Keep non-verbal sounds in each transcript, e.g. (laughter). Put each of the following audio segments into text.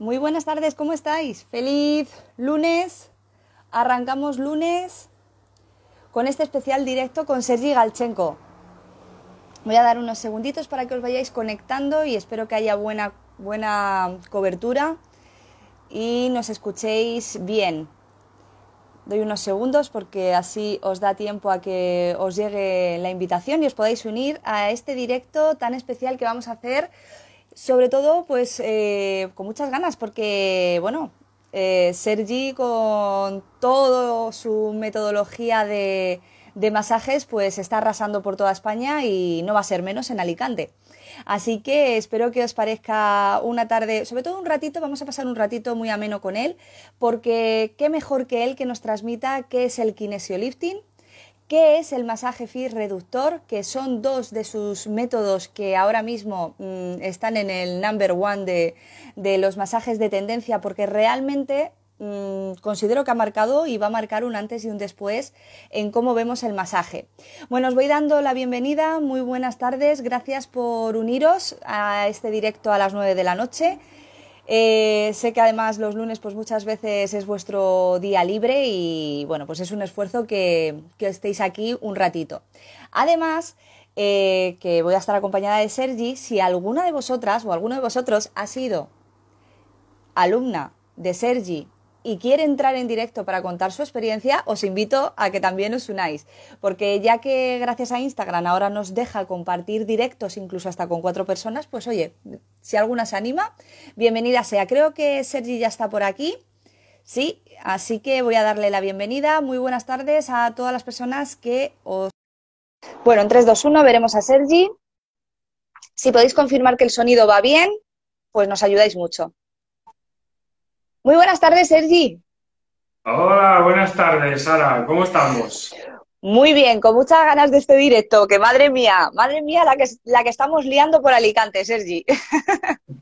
Muy buenas tardes, ¿cómo estáis? Feliz lunes. Arrancamos lunes con este especial directo con Sergi Galchenko. Voy a dar unos segunditos para que os vayáis conectando y espero que haya buena, buena cobertura y nos escuchéis bien. Doy unos segundos porque así os da tiempo a que os llegue la invitación y os podáis unir a este directo tan especial que vamos a hacer, sobre todo pues eh, con muchas ganas porque, bueno, eh, Sergi con toda su metodología de, de masajes pues está arrasando por toda España y no va a ser menos en Alicante. Así que espero que os parezca una tarde, sobre todo un ratito, vamos a pasar un ratito muy ameno con él, porque qué mejor que él que nos transmita qué es el kinesiolifting, qué es el masaje FIS reductor, que son dos de sus métodos que ahora mismo mmm, están en el number one de, los masajes de tendencia, porque realmente mmm, considero que ha marcado y va a marcar un antes y un después en cómo vemos el masaje. Bueno, os voy dando la bienvenida, muy buenas tardes, gracias por uniros a este directo a las 9 de la noche. Eh, sé que además los lunes pues muchas veces es vuestro día libre y bueno, pues es un esfuerzo que, que estéis aquí un ratito. Además, eh, que voy a estar acompañada de Sergi, si alguna de vosotras o alguno de vosotros ha sido alumna de Sergi y quiere entrar en directo para contar su experiencia, os invito a que también os unáis, porque ya que gracias a Instagram ahora nos deja compartir directos incluso hasta con cuatro personas, pues oye, si alguna se anima, bienvenida sea. Creo que Sergi ya está por aquí. Sí, así que voy a darle la bienvenida. Muy buenas tardes a todas las personas que os... Bueno, en 3, 2, 1 veremos a Sergi. Si podéis confirmar que el sonido va bien, pues nos ayudáis mucho. Muy buenas tardes, Sergi. Hola, buenas tardes, Sara. ¿Cómo estamos? Muy bien, con muchas ganas de este directo, que madre mía, madre mía la que, la que estamos liando por Alicante, Sergi.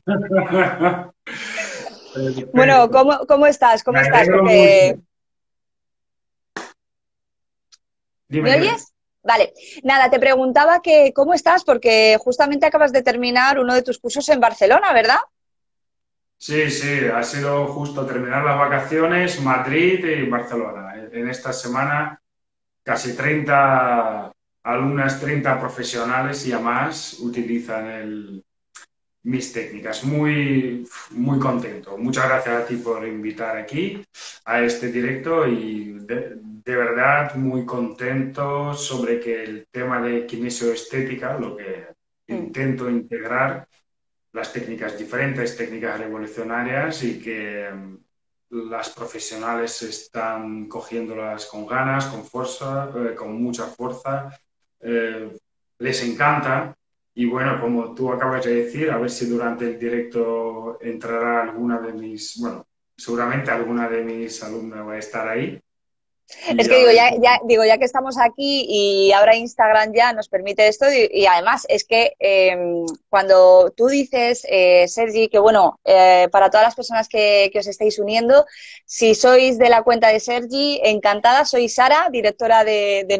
(laughs) bueno, ¿cómo, ¿cómo, estás? ¿Cómo Me estás? Porque... Dime, ¿Me oyes? Vale, nada, te preguntaba que cómo estás porque justamente acabas de terminar uno de tus cursos en Barcelona, ¿verdad? Sí, sí, ha sido justo terminar las vacaciones, Madrid y Barcelona. En esta semana casi 30 alumnas, 30 profesionales y a más utilizan el, mis técnicas. Muy, muy contento. Muchas gracias a ti por invitar aquí a este directo y de, de verdad muy contento sobre que el tema de kinesioestética, lo que intento integrar, las técnicas diferentes, técnicas revolucionarias y que mm, las profesionales están cogiéndolas con ganas, con fuerza, eh, con mucha fuerza. Eh, les encanta y bueno, como tú acabas de decir, a ver si durante el directo entrará alguna de mis, bueno, seguramente alguna de mis alumnas va a estar ahí. Es que digo ya, ya, digo, ya que estamos aquí y ahora Instagram ya nos permite esto y, y además es que eh, cuando tú dices, eh, Sergi, que bueno, eh, para todas las personas que, que, os estáis uniendo, si sois de la cuenta de Sergi, encantada, soy Sara, directora de, de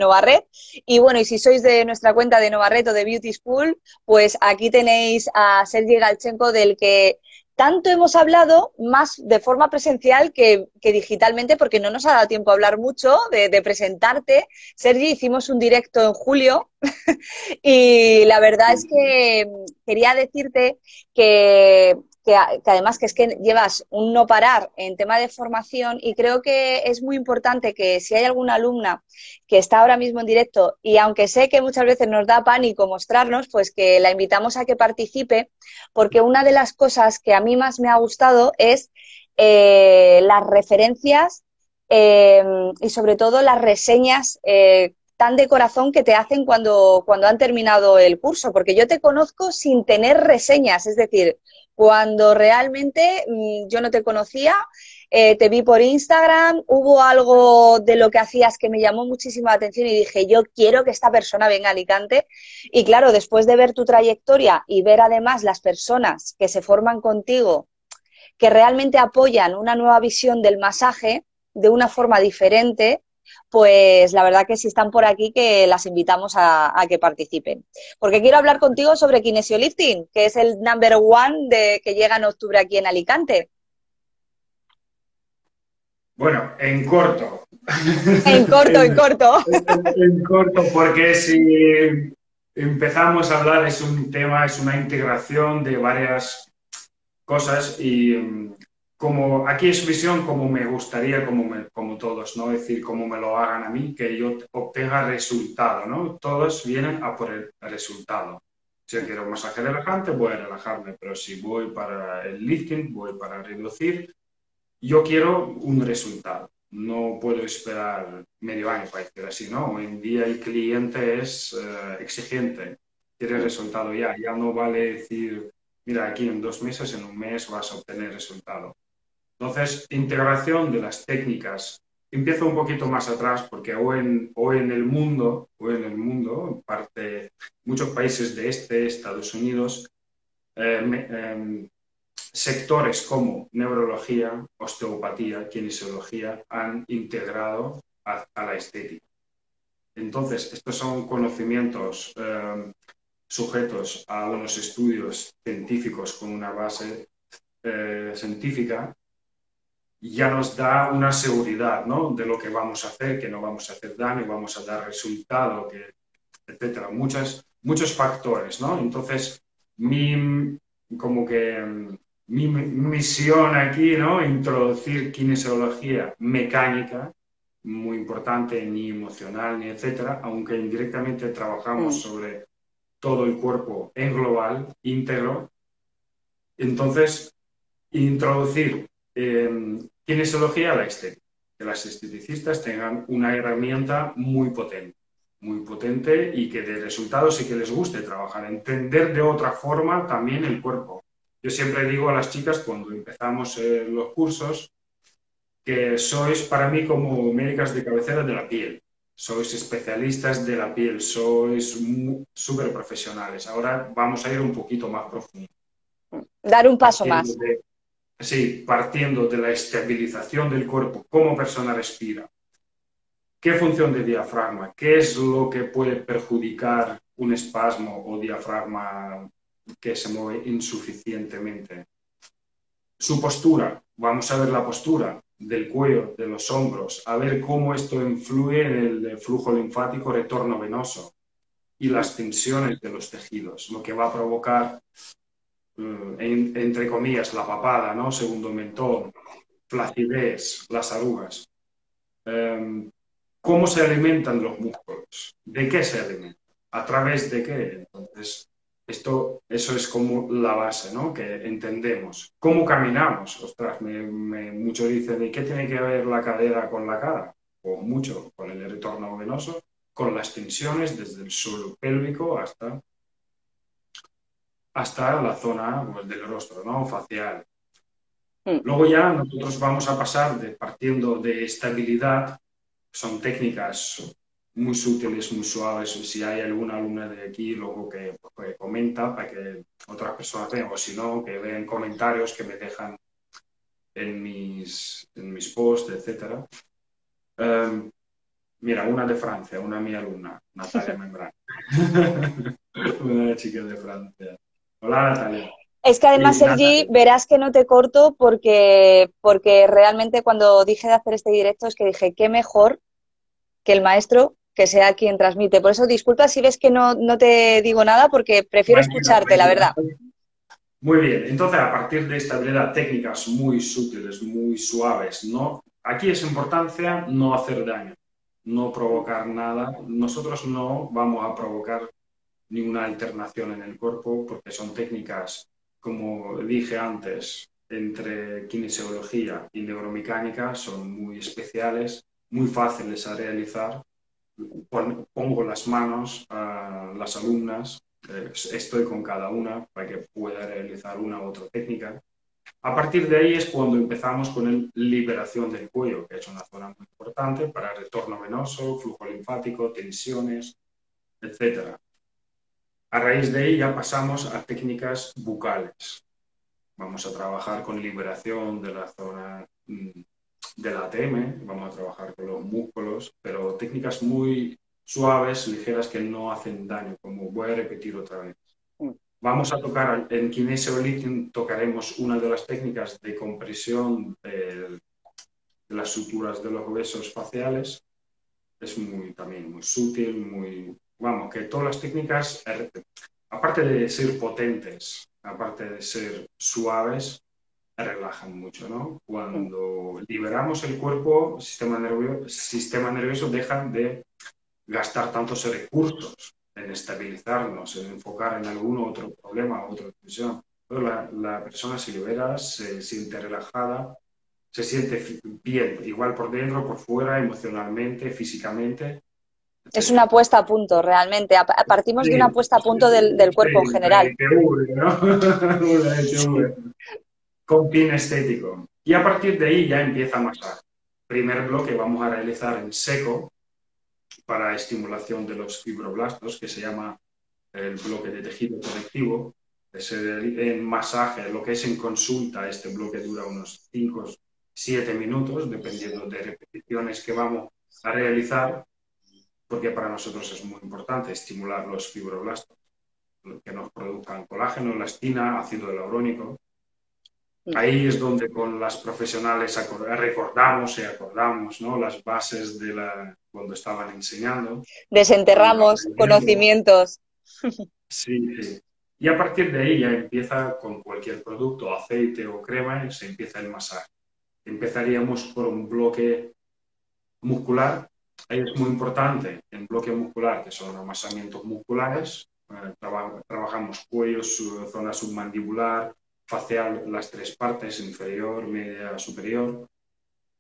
y bueno, y si sois de nuestra cuenta de Novarred o de Beauty School, pues aquí tenéis a Sergi Galchenko del que tanto hemos hablado más de forma presencial que, digitalmente, porque no nos ha dado tiempo a hablar mucho de, de presentarte. Sergi, hicimos un directo en julio (laughs) y la verdad es que quería decirte que, que, además que es que llevas un no parar en tema de formación y creo que es muy importante que si hay alguna alumna que está ahora mismo en directo y aunque sé que muchas veces nos da pánico mostrarnos, pues que la invitamos a que participe porque una de las cosas que a mí más me ha gustado es eh, las referencias eh, y sobre todo las reseñas eh, tan de corazón que te hacen cuando, cuando han terminado el curso, porque yo te conozco sin tener reseñas, es decir, cuando realmente mmm, yo no te conocía, eh, te vi por Instagram, hubo algo de lo que hacías que me llamó muchísimo la atención y dije, yo quiero que esta persona venga a Alicante. Y claro, después de ver tu trayectoria y ver además las personas que se forman contigo, que realmente apoyan una nueva visión del masaje de una forma diferente, pues la verdad que si están por aquí que las invitamos a, a, que participen. Porque quiero hablar contigo sobre kinesiolifting, que es el number one de, que llega en octubre aquí en Alicante. Bueno, en corto. En corto, en corto. (laughs) en corto, porque si empezamos a hablar es un tema, es una integración de varias cosas y como aquí es visión como me gustaría, como, como todos, ¿no? Es decir, como me lo hagan a mí, que yo obtenga resultado, ¿no? Todos vienen a por el resultado. Si yo quiero un masaje relajante, voy a relajarme, pero si voy para el lifting, voy para reducir, yo quiero un resultado. No puedo esperar medio año para decir así, ¿no? Hoy en día el cliente es eh, exigente, quiere resultado ya. Ya no vale decir, mira, aquí en dos meses, en un mes vas a obtener resultado. Entonces, integración de las técnicas. Empiezo un poquito más atrás porque hoy en, en el mundo, en el mundo, parte, muchos países de este, Estados Unidos, eh, em, sectores como neurología, osteopatía, kinesiología han integrado a, la estética. Entonces, estos son conocimientos em, sujetos a unos estudios científicos con una base eh, científica ya nos da una seguridad ¿no? de lo que vamos a hacer, que no vamos a hacer daño, vamos a dar resultado, que, etcétera. Muchas, muchos factores, ¿no? Entonces, mi, como que mi misión aquí, ¿no? Introducir kinesiología mecánica, muy importante, ni emocional, ni etcétera, aunque indirectamente trabajamos mm. sobre todo el cuerpo en global, íntegro. Entonces, introducir eh, kinesiología a la estética. Que las esteticistas tengan una herramienta muy potente, muy potente y que de resultados y que les guste trabajar, entender de otra forma también el cuerpo. Yo siempre digo a las chicas cuando empezamos eh, los cursos que sois para mí como médicas de cabecera de la piel, sois especialistas de la piel, sois súper profesionales. Ahora vamos a ir un poquito más profundo. Dar un paso más. Sí, partiendo de la estabilización del cuerpo, cómo persona respira, qué función de diafragma, qué es lo que puede perjudicar un espasmo o diafragma que se mueve insuficientemente. Su postura, vamos a ver la postura del cuello, de los hombros, a ver cómo esto influye en el flujo linfático retorno venoso y las tensiones de los tejidos, lo que va a provocar Mm, entre comillas, la papada, ¿no? Segundo mentón, flacidez, las arrugas. Em, ¿Cómo se alimentan los músculos? ¿De qué se alimentan? ¿A través de qué? Entonces, esto, eso es como la base, ¿no? Que entendemos. ¿Cómo caminamos? Ostras, me, muchos dicen, ¿y qué tiene que ver la cadera con la cara? O mucho, con el retorno venoso, con las tensiones desde el suelo pélvico hasta hasta la zona pues, del rostro, ¿no? Facial. Mm. Luego ya nosotros vamos a pasar de, partiendo de estabilidad, son técnicas muy sutiles, muy suaves. Si hay alguna alumna de aquí luego que, comenta para que otras personas vean, o si no, que vean comentarios que me dejan en mis, en mis posts, etc. Em, mira, una de Francia, una mi alumna, Natalia (laughs) Membrana. (laughs) una chica de Francia. Hola, Natalia. Es que además, Sergi, verás que no te corto porque, porque realmente cuando dije de hacer este directo es que dije, qué mejor que el maestro que sea quien transmite. Por eso disculpa si ves que no, te digo nada porque prefiero escucharte, la verdad. Muy bien, entonces a partir de estabilidad, técnicas muy sutiles, muy suaves, ¿no? Aquí es importancia no hacer daño, no provocar nada. Nosotros no vamos a provocar ninguna alternación en el cuerpo, porque son técnicas, como dije antes, entre kinesiología y neuromecánica, son muy especiales, muy fáciles a realizar. Pongo las manos a las alumnas, eh, estoy con cada una para que pueda realizar una u otra técnica. A partir de ahí es cuando empezamos con la liberación del cuello, que es una zona muy importante para retorno venoso, flujo linfático, tensiones, etc. A raíz de ahí ya pasamos a técnicas bucales. Vamos a trabajar con liberación de la zona mm, del ATM, vamos a trabajar con los músculos, pero técnicas muy suaves, ligeras, que no hacen daño, como voy a repetir otra vez. Mm. Vamos a tocar, en Kinesio tocaremos una de las técnicas de compresión del, de las suturas de los huesos faciales. Es muy, también muy sutil, muy... Vamos, que todas las técnicas, aparte de ser potentes, aparte de ser suaves, relajan mucho, ¿no? Cuando liberamos el cuerpo, el sistema nervioso, deja de gastar tantos recursos en estabilizarnos, en enfocar en algún otro problema, otra tensión. La, la persona se libera, se siente relajada, se siente bien, igual por dentro, por fuera, emocionalmente, físicamente. Es una puesta a punto, realmente. Partimos de una puesta a punto del, del cuerpo en general. (laughs) Con fin estético. Y a partir de ahí ya empieza a masar. Primer bloque vamos a realizar en seco para estimulación de los fibroblastos, que se llama el bloque de tejido conectivo. Es en masaje, lo que es en consulta, este bloque dura unos 5 7 minutos, dependiendo de repeticiones que vamos a realizar, porque para nosotros es muy importante estimular los fibroblastos que nos produzcan colágeno, elastina, ácido hialurónico. Ahí es donde con las profesionales recordamos y acordamos ¿no? las bases de la, cuando estaban enseñando. Desenterramos conocimientos. (laughs) Sí, sí. Y a partir de ahí ya empieza con cualquier producto, aceite o crema, y se empieza el masaje. Empezaríamos por un bloque muscular. Es muy importante el bloque muscular, que son amasamientos musculares. Eh, trabajamos cuello, zona submandibular, facial, las tres partes, inferior, media, superior.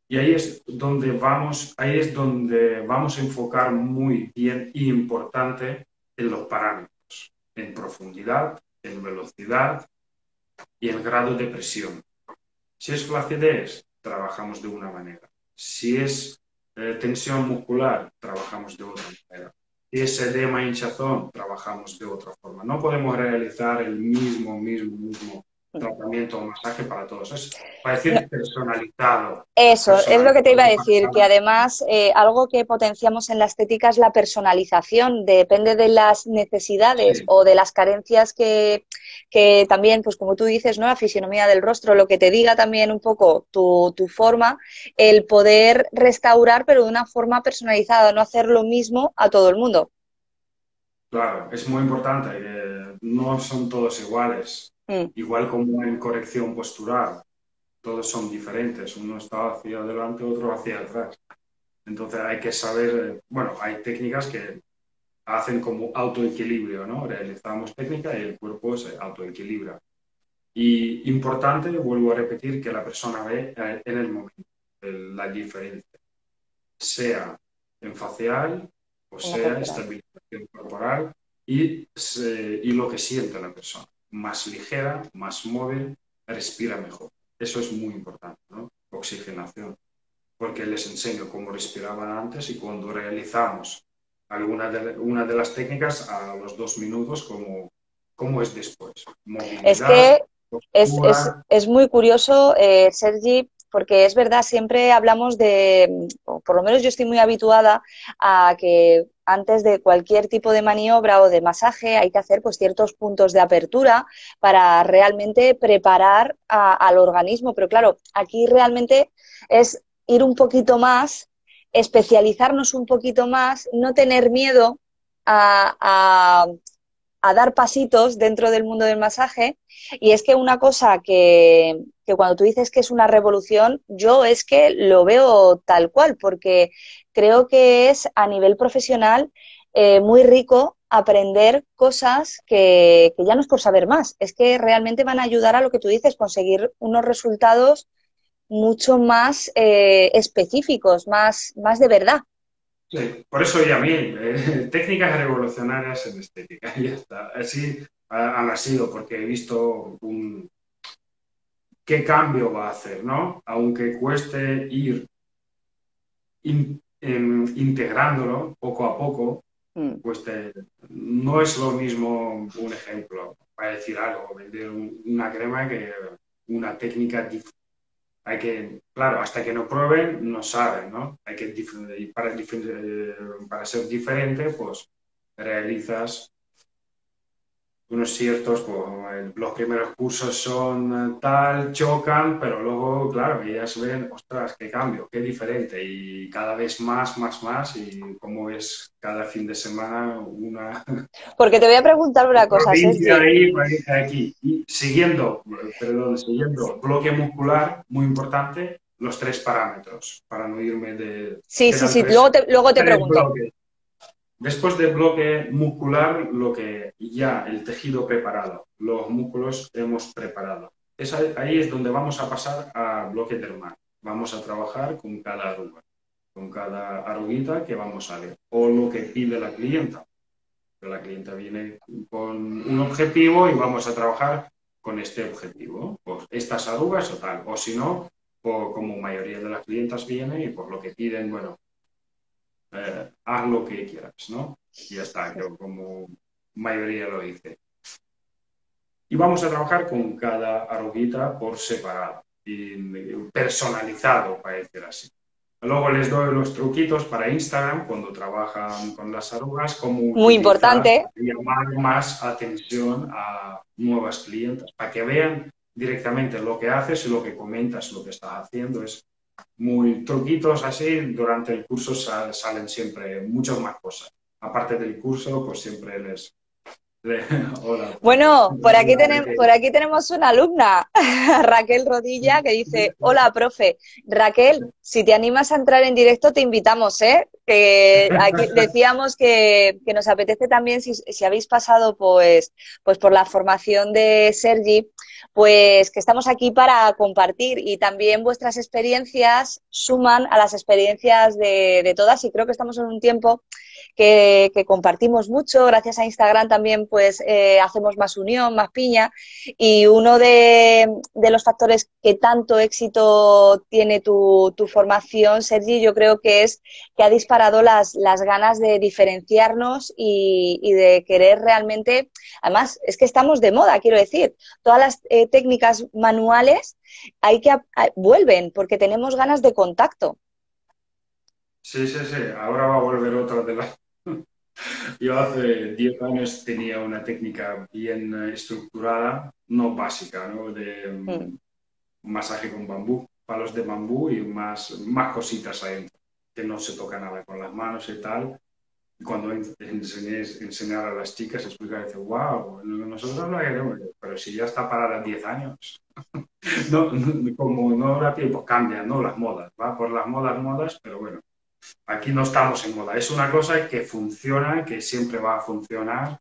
Y ahí es donde vamos, ahí es donde vamos a enfocar muy bien y importante en los parámetros, en profundidad, en velocidad y en grado de presión. Si es flacidez, trabajamos de una manera. Si es eh, tensión muscular, trabajamos de otra manera. Si es edema hinchazón, trabajamos de otra forma. No podemos realizar el mismo, mismo, mismo tratamiento o masaje para todos. Es decir personalizado. Eso, es lo que te iba a decir, que además eh, algo que potenciamos en la estética es la personalización, depende de las necesidades o de las carencias que, que, también, pues como tú dices, ¿no? La fisionomía del rostro, lo que te diga también un poco tu, tu forma, el poder restaurar, pero de una forma personalizada, no hacer lo mismo a todo el mundo. Claro, es muy importante que no son todos iguales. Mm. Igual como en corrección postural, todos son diferentes, uno está hacia adelante, otro hacia atrás. Entonces hay que saber, eh, bueno, hay técnicas que hacen como autoequilibrio, ¿no? Realizamos técnica y el cuerpo se autoequilibra. Y importante, vuelvo a repetir, que la persona ve eh, en el momento la diferencia, sea en facial o sea en estabilización corporal y, y lo que siente la persona más ligera, más móvil, respira mejor. Eso es muy importante, ¿no? Oxigenación. Porque les enseño cómo respiraban antes y cuando realizamos alguna de, una de las técnicas a los dos minutos, cómo, cómo es después. es que es, es, es, muy curioso, eh, Sergi, porque es verdad, siempre hablamos de, por lo menos yo estoy muy habituada a que antes de cualquier tipo de maniobra o de masaje hay que hacer pues ciertos puntos de apertura para realmente preparar al organismo. Pero claro, aquí realmente es ir un poquito más, especializarnos un poquito más, no tener miedo a, a dar pasitos dentro del mundo del masaje. Y es que una cosa que, que, cuando tú dices que es una revolución, yo es que lo veo tal cual, porque creo que es a nivel profesional eh, muy rico aprender cosas que, que, ya no es por saber más, es que realmente van a ayudar a lo que tú dices, conseguir unos resultados mucho más eh, específicos, más, más de verdad. Sí, por eso ya a mí, eh, (laughs) técnicas revolucionarias en estética, (laughs) ya está. Así han nacido, porque he visto un, qué cambio va a hacer, ¿no? Aunque cueste ir integrándolo poco a poco, mm. cueste, no es lo mismo un ejemplo, para decir algo, vender una crema que una técnica hay que, claro, hasta que no prueben, no saben, ¿no? Hay que, para, para ser diferente, pues realizas unos ciertos, pues, los primeros cursos son eh, tal, chocan, pero luego, claro, ellas ven, ostras, qué cambio, qué diferente, y cada vez más, más, más, y cómo es cada fin de semana una... (laughs) Porque te voy a preguntar una cosa, Sergio. ahí, aquí. Y siguiendo, perdón, siguiendo, bloque muscular, muy importante, los tres parámetros, para no irme de... Sí, sí, sí, luego te, luego te pregunto. Después del bloque muscular, lo que ya el tejido preparado, los músculos hemos preparado. ahí es donde vamos a pasar a bloque dermal. Vamos a trabajar con cada arruga, con cada arruguita que vamos a ver, o lo que pide la clienta. La clienta viene con un objetivo y vamos a trabajar con este objetivo, pues estas arrugas o tal, o si no, como mayoría de las clientas vienen y por lo que piden, bueno, eh, haz lo que quieras, ¿no? Y ya está, yo como mayoría lo hice. Y vamos a trabajar con cada arruguita por separado, y personalizado, para decir así. Luego les doy los truquitos para Instagram cuando trabajan con las arrugas, como muy importante llamar más atención a nuevas clientes para que vean directamente lo que haces y lo que comentas, lo que estás haciendo es muy truquitos así, durante el curso salen siempre muchas más cosas. Aparte del curso, pues siempre les... (laughs) Hola. Bueno, por aquí, tenemos, por aquí tenemos una alumna, (laughs) Raquel Rodilla, que dice, hola, profe. Raquel, si te animas a entrar en directo, te invitamos, ¿eh? Que aquí (laughs) decíamos que, que nos apetece también, si, si, habéis pasado pues, pues por la formación de Sergi, pues que estamos aquí para compartir y también vuestras experiencias suman a las experiencias de, de todas y creo que estamos en un tiempo que, compartimos mucho. Gracias a Instagram también pues eh, hacemos más unión, más piña. Y uno de, los factores que tanto éxito tiene tu, formación, Sergi, yo creo que es que ha disparado las, ganas de diferenciarnos y, de querer realmente, además, es que estamos de moda, quiero decir, todas las eh, técnicas manuales hay que vuelven porque tenemos ganas de contacto. Sí, sí, sí. Ahora va a volver otra de las... Yo hace 10 años tenía una técnica bien estructurada, no básica, ¿no? De mm. masaje con bambú, palos de bambú y más, más cositas adentro, que no se toca nada con las manos y tal. Y cuando enseñé enseñar a las chicas, explicar, dice, wow, nosotros lo haremos, pero si ya está parada 10 años. (laughs) no, como no habrá tiempo, cambian ¿no? las modas, va por las modas, modas, pero bueno, Aquí no estamos en moda. Es una cosa que funciona, que siempre va a funcionar.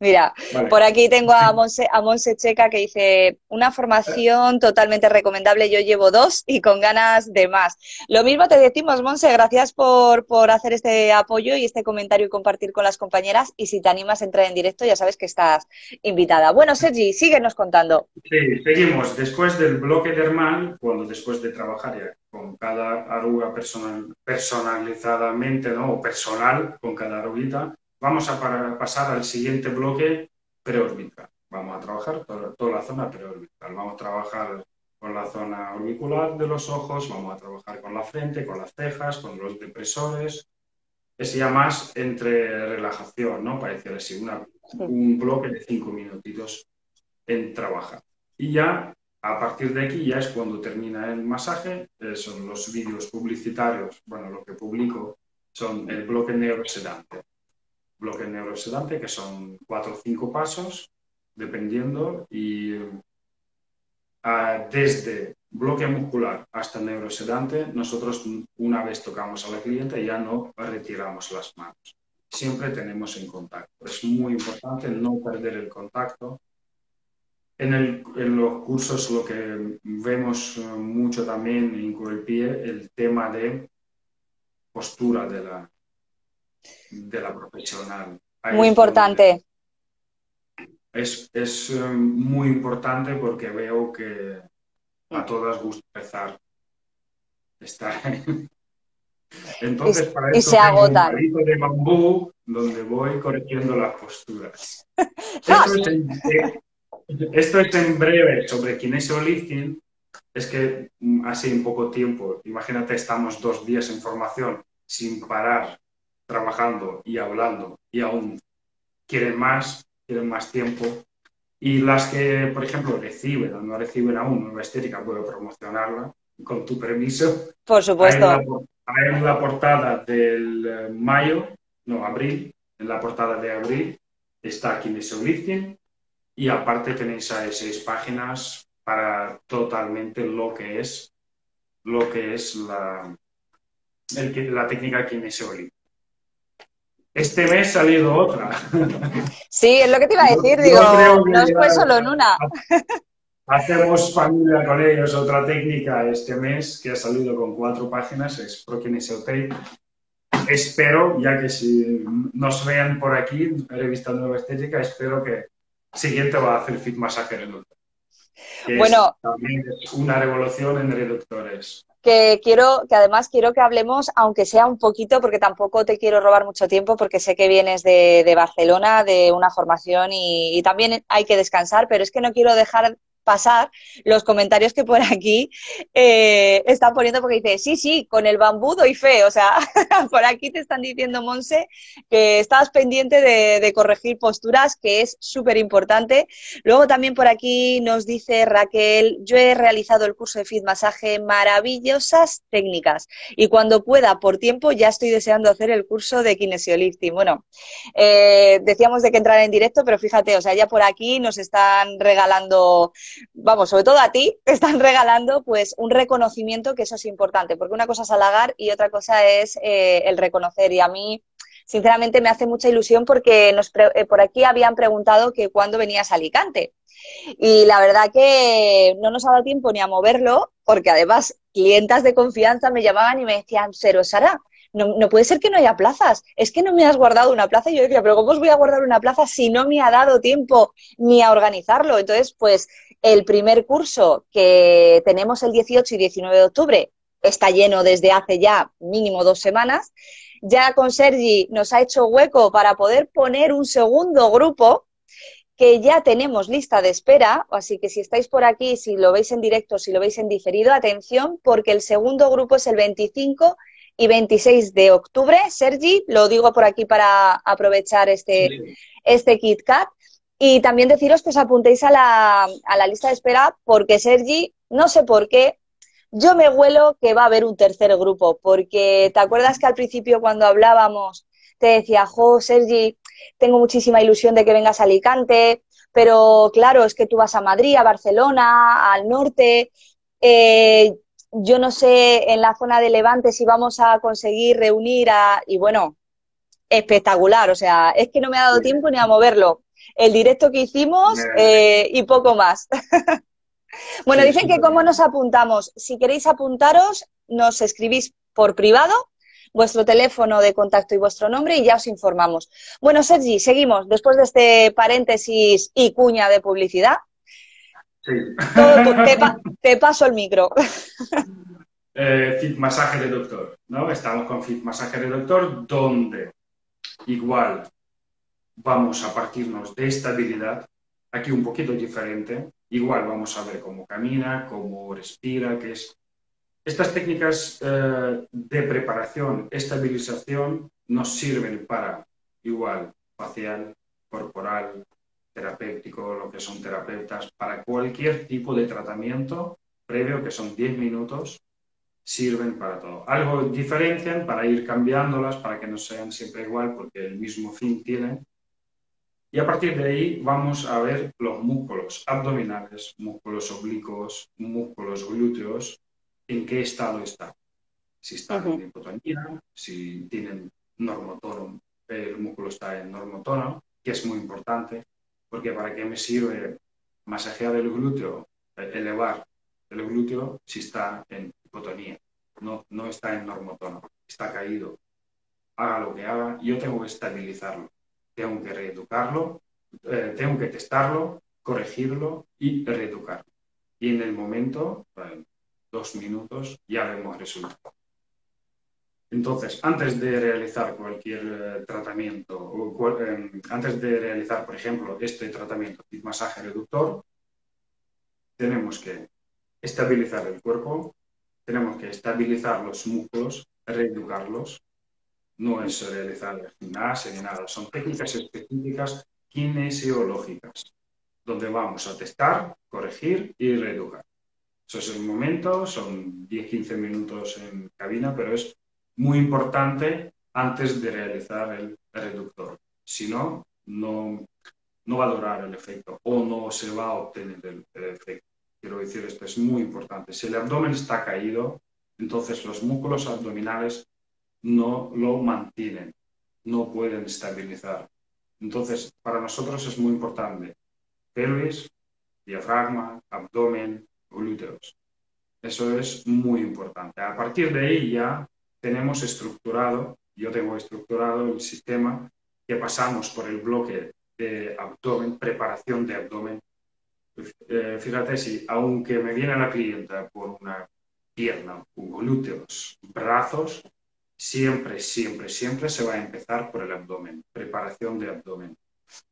Mira, por aquí tengo a Monse, a Monse Checa que dice, una formación totalmente recomendable, yo llevo dos y con ganas de más. Lo mismo te decimos, Monse, gracias por, por hacer este apoyo y este comentario y compartir con las compañeras. Y si te animas a entrar en directo, ya sabes que estás invitada. Bueno, Sergi, síguenos contando. Sí, seguimos. Después del bloque dermal, cuando después de trabajar ya con cada arruga personal, personalizadamente, ¿no? O personal con cada arruguita, vamos a pasar al siguiente bloque preorbital. Vamos a trabajar toda, la zona preorbital. Vamos a trabajar con la zona orbicular de los ojos, vamos a trabajar con la frente, con las cejas, con los depresores. Es ya más entre relajación, ¿no? Para decir así, un bloque de cinco minutitos en trabajar. Y ya a partir de aquí ya es cuando termina el masaje, eh, son los vídeos publicitarios, bueno, lo que publico son el bloque neurosedante. Bloque neurosedante que son cuatro o cinco pasos, dependiendo, y ah, desde bloque muscular hasta neurosedante, nosotros una vez tocamos a la cliente ya no retiramos las manos. Siempre tenemos en contacto. Es muy importante no perder el contacto en, el, en, los cursos lo que vemos eh, mucho también en el pie, el tema de postura de la, de la profesional. muy importante. Es, es, eh, muy importante porque veo que a todas gusta empezar. Estar (laughs) Entonces, para eso se tengo un palito de bambú donde voy corrigiendo las posturas. (laughs) Esto es en breve sobre kinesio lifting. Es que mm, hace un poco tiempo, imagínate, estamos dos días en formación sin parar, trabajando y hablando y aún quieren más. quieren más tiempo. Y las que, por ejemplo, reciben o no reciben aún nueva estética, puedo promocionarla con tu permiso. Por supuesto. Hay en la, portada del eh, mayo, no, abril, en la portada de abril está Lifting y aparte tenéis ahí seis páginas para totalmente lo que es lo que es la, el, la técnica Lifting. Este mes ha salido otra. Sí, es lo que te iba a decir, digo, no fue solo en una. Hacemos familia con ellos, otra técnica este mes que ha salido con cuatro páginas, es Prokinesiotape. Espero, ya que si nos vean por aquí, revista Nueva Estética, espero que siguiente va a hacer Fit Massacre bueno, también es una revolución en reductores que quiero, que además quiero que hablemos, aunque sea un poquito, porque tampoco te quiero robar mucho tiempo, porque sé que vienes de, de Barcelona, de una formación y, y, también hay que descansar, pero es que no quiero dejar pasar los comentarios que por aquí eh, están poniendo porque dice, sí, sí, con el bambú doy fe. O sea, (laughs) por aquí te están diciendo, Monse, que estás pendiente de, corregir posturas, que es súper importante. Luego también por aquí nos dice Raquel, yo he realizado el curso de Fit Masaje, maravillosas técnicas. Y cuando pueda, por tiempo, ya estoy deseando hacer el curso de kinesiolifting. Bueno, eh, decíamos de que entrar en directo, pero fíjate, o sea, ya por aquí nos están regalando vamos, sobre todo a ti, te están (laughs) regalando pues un reconocimiento que eso es importante, porque una cosa es halagar y otra cosa es eh, el reconocer. Y a mí, sinceramente, me hace mucha ilusión porque nos eh, por aquí habían preguntado que cuándo venías a Alicante. Y la verdad que no nos ha dado tiempo ni a moverlo, porque además clientas de confianza me llamaban y me decían, Cero Sara, no, no, puede ser que no haya plazas, es que no me has guardado una plaza. Y yo decía, pero ¿cómo os voy a guardar una plaza si no me ha dado tiempo ni a organizarlo? Entonces, pues el primer curso que tenemos el 18 y 19 de octubre está lleno desde hace ya mínimo dos semanas. Ya con Sergi nos ha hecho hueco para poder poner un segundo grupo que ya tenemos lista de espera, así que si estáis por aquí, si lo veis en directo, si lo veis en diferido, atención, porque el segundo grupo es el 25 y 26 de octubre. Sergi, lo digo por aquí para aprovechar este, este KitKat. Y también deciros que os apuntéis a la, a la lista de espera porque Sergi, no sé por qué, yo me huelo que va a haber un tercer grupo, porque te acuerdas que al principio cuando hablábamos te decía, jo, Sergi, tengo muchísima ilusión de que vengas a Alicante, pero claro, es que tú vas a Madrid, a Barcelona, al norte. Eh, yo no sé en la zona de Levante si vamos a conseguir reunir a... Y bueno, espectacular, o sea, es que no me ha dado tiempo ni a moverlo el directo que hicimos eh, y poco más. (laughs) bueno, dicen que cómo nos apuntamos. Si queréis apuntaros, nos escribís por privado vuestro teléfono de contacto y vuestro nombre y ya os informamos. Bueno, Sergi, seguimos. Después de este paréntesis y cuña de publicidad, sí. (laughs) te, paso el micro. (laughs) Eh, fit Masaje de Doctor, ¿no? Estamos con Fit Masaje de Doctor, donde igual vamos a partirnos de estabilidad, aquí un poquito diferente, igual vamos a ver cómo camina, cómo respira, qué es... Estas técnicas eh, de preparación, estabilización, nos sirven para igual facial, corporal, terapéutico, lo que son terapeutas, para cualquier tipo de tratamiento previo, que son 10 minutos, sirven para todo. Algo diferencian para ir cambiándolas, para que no sean siempre igual, porque el mismo fin tienen, y a partir de ahí vamos a ver los músculos abdominales, músculos oblicuos, músculos glúteos, en qué estado están. Si están en hipotonía, si tienen normotono, el músculo está en normotono, que es muy importante, porque para qué me sirve masajear el glúteo, elevar el glúteo si está en hipotonía, no, no está en normotono, está caído. Haga lo que haga, yo tengo que estabilizarlo tengo que reeducarlo, eh, tengo que testarlo, corregirlo y reeducarlo. Y en el momento, en dos minutos, ya vemos resultado. Entonces, antes de realizar cualquier eh, tratamiento, o, eh, antes de realizar, por ejemplo, este tratamiento de masaje reductor, tenemos que estabilizar el cuerpo, tenemos que estabilizar los músculos, reeducarlos, no es realizar gimnasia ni nada, son técnicas específicas kinesiológicas, donde vamos a testar, corregir y reeducar. Eso es el momento, son 10-15 minutos en cabina, pero es muy importante antes de realizar el reductor. Si no, no, va a durar el efecto o no se va a obtener el, efecto. Quiero decir, esto es muy importante. Si el abdomen está caído, entonces los músculos abdominales no lo mantienen, no pueden estabilizar. Entonces, para nosotros es muy importante pelvis, diafragma, abdomen, glúteos. Eso es muy importante. A partir de ahí ya tenemos estructurado, yo tengo estructurado el sistema que pasamos por el bloque de abdomen, preparación de abdomen. Eh, fíjate si, aunque me viene la clienta por una pierna, glúteos, brazos, siempre, siempre, siempre se va a empezar por el abdomen, preparación de abdomen,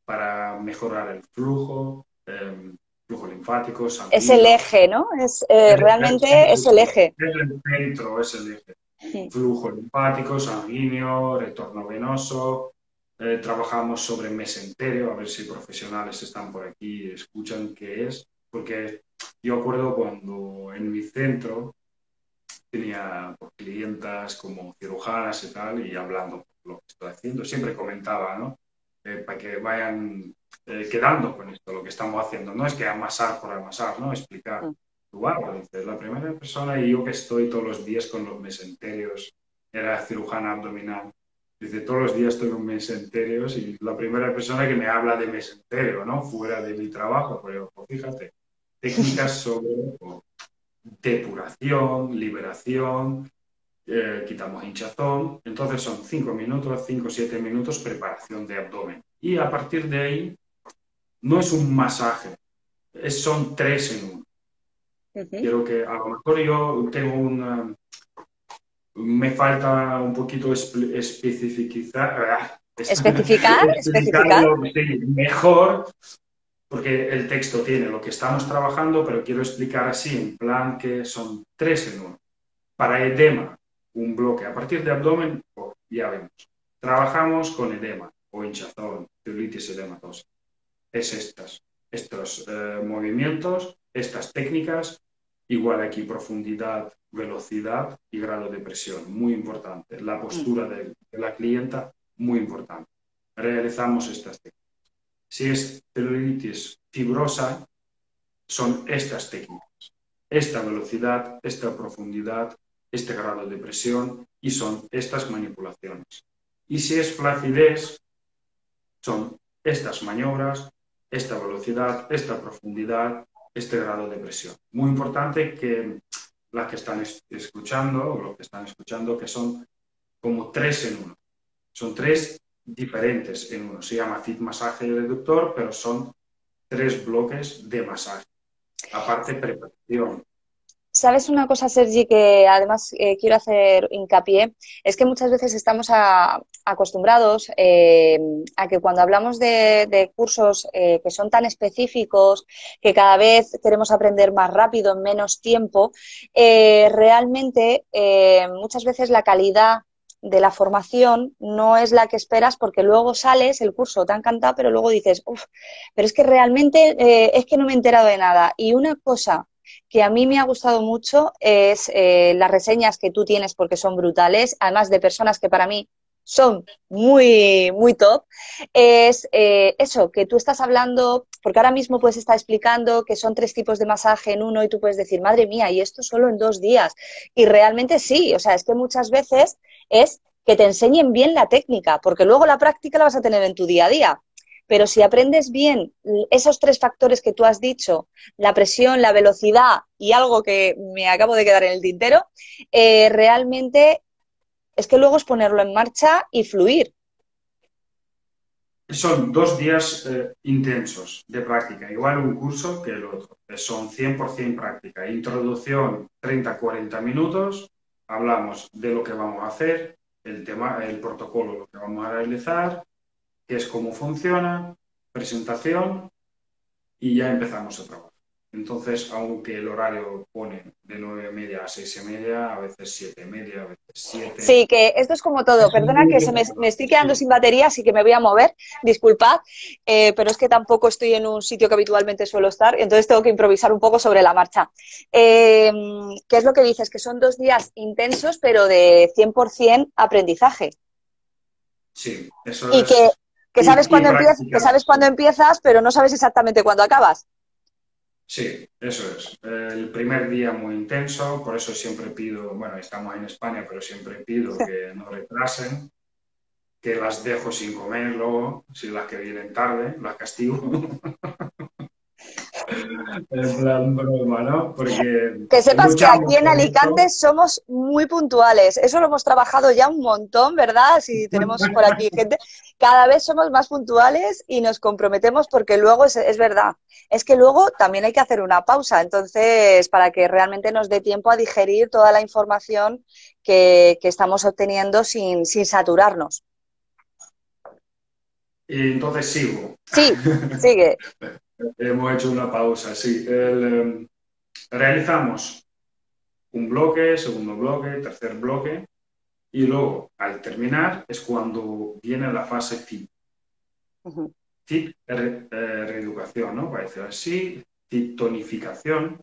para mejorar el flujo, eh, flujo linfático, Es el eje, ¿no? Es, eh, realmente es el eje. Es el centro, es el eje. Flujo linfático, sanguíneo, retorno venoso. Eh, trabajamos sobre mesenterio, a ver si profesionales están por aquí y escuchan qué es. Porque yo acuerdo cuando en mi centro tenía clientas como cirujanas y tal, y hablando lo que estoy haciendo, siempre comentaba, ¿no? Eh, para que vayan eh, quedando con esto, lo que estamos haciendo. No es que amasar por amasar, ¿no? Explicar. Mm. Wow, dice, la primera persona y yo que estoy todos los días con los mesenterios, era cirujana abdominal. Dice, todos los días estoy con mesenterios y la primera persona que me habla de mesenterio, ¿no? Fuera de mi trabajo, pero pues, fíjate, técnicas sobre pues, depuración, liberación, eh, quitamos hinchazón. Entonces son 5 minutos, 5 o 7 minutos preparación de abdomen. Y a partir de ahí no es un masaje, es, son tres en uno. Quiero que a lo mejor yo tengo una... Me falta un poquito especificar. (laughs) ¿Especificar? ¿Especificar? Mejor, porque el texto tiene lo que estamos trabajando, pero quiero explicar así, en plan que son tres en uno. Para edema, un bloque a partir de abdomen, oh, ya vemos. Trabajamos con edema o hinchazón, celulitis edematosa es estas, estos eh, movimientos, estas técnicas, igual aquí profundidad, velocidad y grado de presión, muy importante. La postura de, la clienta, muy importante. Realizamos estas técnicas. Si es celulitis fibrosa, son estas técnicas. Esta velocidad, esta profundidad, este grado de presión y son estas manipulaciones. Y si es flacidez, son estas maniobras, esta velocidad, esta profundidad, este grado de presión. Muy importante que las que están escuchando o los que están escuchando que son como tres en uno. Son tres diferentes en uno. Se llama fit masaje y reductor, pero son tres bloques de masaje. Aparte, preparación, Sabes una cosa, Sergi, que además eh, quiero hacer hincapié, es que muchas veces estamos acostumbrados eh, a que cuando hablamos de, cursos eh, que son tan específicos, que cada vez queremos aprender más rápido, en menos tiempo, realmente muchas veces la calidad de la formación no es la que esperas porque luego sales, el curso te ha encantado, pero luego dices, uff, pero es que realmente es que no me he enterado de nada. Y una cosa que a mí me ha gustado mucho es eh, las reseñas que tú tienes porque son brutales, además de personas que para mí son muy, muy top, es eh, eso, que tú estás hablando, porque ahora mismo puedes estar explicando que son tres tipos de masaje en uno y tú puedes decir, madre mía, y esto solo en dos días. Y realmente sí, o sea, es que muchas veces es que te enseñen bien la técnica, porque luego la práctica la vas a tener en tu día a día. Pero si aprendes bien esos tres factores que tú has dicho, la presión, la velocidad y algo que me acabo de quedar en el tintero, eh, realmente es que luego es ponerlo en marcha y fluir. Son dos días eh, intensos de práctica, igual un curso que el otro. Son 100% práctica. Introducción 30-40 minutos, hablamos de lo que vamos a hacer, el tema, el protocolo, lo que vamos a realizar, que es cómo funciona, presentación y ya empezamos a trabajar. Entonces, aunque el horario pone de nueve y media a seis y media, a veces siete y media, a veces siete. Sí, que esto es como todo. Perdona que se me, estoy quedando sin batería, así que me voy a mover, disculpad, eh, pero es que tampoco estoy en un sitio que habitualmente suelo estar, entonces tengo que improvisar un poco sobre la marcha. Eh, ¿Qué es lo que dices? Que son dos días intensos, pero de 100% aprendizaje. Sí, eso y Que, que sabes, cuándo empiezas, que sabes cuándo empiezas, pero no sabes exactamente cuándo acabas. Sí, eso es. El primer día muy intenso, por eso siempre pido, bueno, estamos en España, pero siempre pido que no retrasen, que las dejo sin comer luego, si las que vienen tarde, las castigo. (laughs) en plan broma, ¿no? Porque que sepas que aquí en Alicante somos muy puntuales. Eso lo hemos trabajado ya un montón, ¿verdad? Si tenemos por aquí (laughs) gente. Cada vez somos más puntuales y nos comprometemos porque luego es, es verdad. Es que luego también hay que hacer una pausa. Entonces, para que realmente nos dé tiempo a digerir toda la información que, que estamos obteniendo sin, sin saturarnos. Entonces sigo. Sí, sigue. (laughs) Hemos hecho una pausa, sí. Em, realizamos un bloque, segundo bloque, tercer bloque, y luego, al terminar, es cuando viene la fase TIP. TIP, eh, reeducación, ¿no? Parece así, TIP tonificación.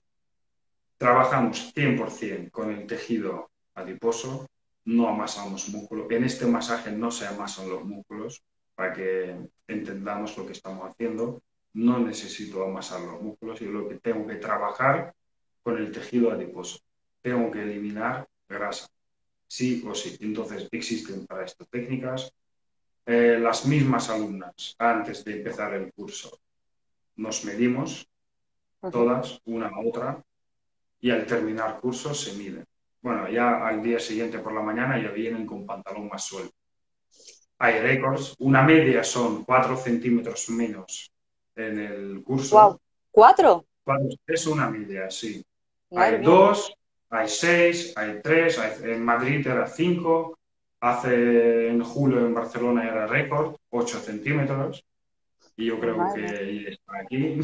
Trabajamos 100% con el tejido adiposo, no amasamos músculos. En este masaje no se amasan los músculos, para que entendamos lo que estamos haciendo no necesito amasar los músculos y lo que tengo que trabajar con el tejido adiposo. Tengo que eliminar grasa, sí o sí. Entonces existen para estas técnicas. Eh, las mismas alumnas, antes de empezar el curso, nos medimos todas, una a otra, y al terminar curso se miden. Bueno, ya al día siguiente por la mañana ya vienen con pantalón más suelto. Hay récords, una media son 4 centímetros menos en el curso. ¿Cuatro? Es una media, sí. hay dos, hay seis, hay tres, en Madrid era cinco, hace en julio en Barcelona era récord, ocho centímetros, y yo creo que está aquí.